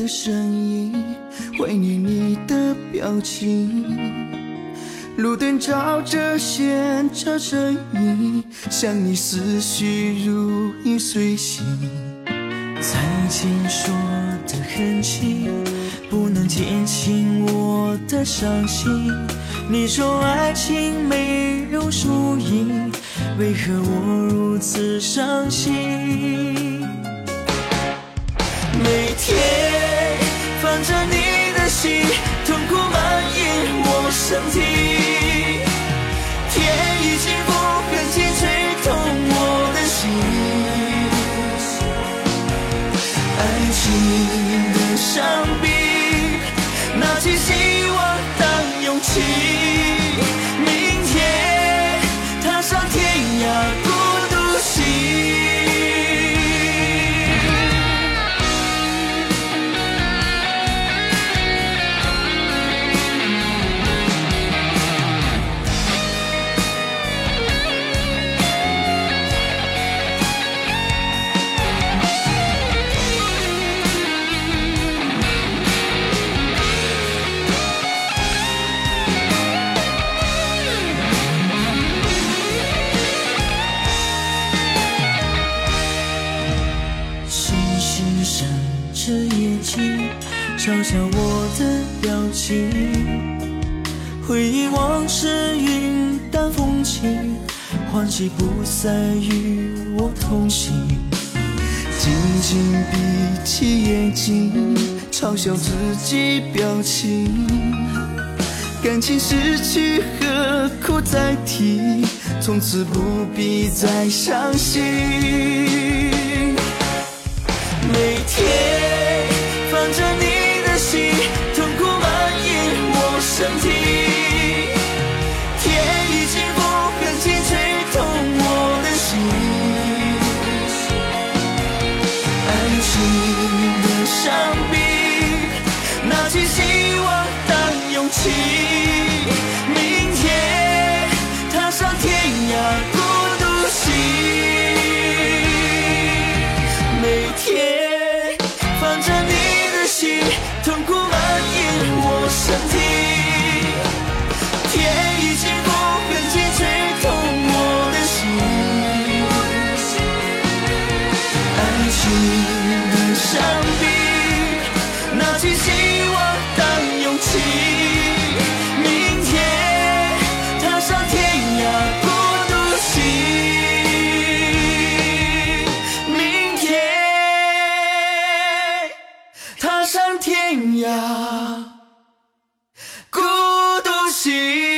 的声音，怀念你的表情。路灯照着现场身影，想你思绪如影随形。再见说的很轻，不能减轻我的伤心。你说爱情没有输赢，为何我如此伤心？每天看着你的心，痛苦蔓延我身体。天已经不狠心吹痛我的心，爱情的伤悲，拿起希望当勇气，星星闪着眼睛，嘲笑我的表情。回忆往事，云淡风轻，欢喜不再与我同行。紧紧闭起眼睛，嘲笑自己表情。感情失去，何苦再提？从此不必再伤心。每天放着你的心，痛苦蔓延我身体。天已经不狠心吹痛我的心，爱情的伤疤，拿起希望当勇气，see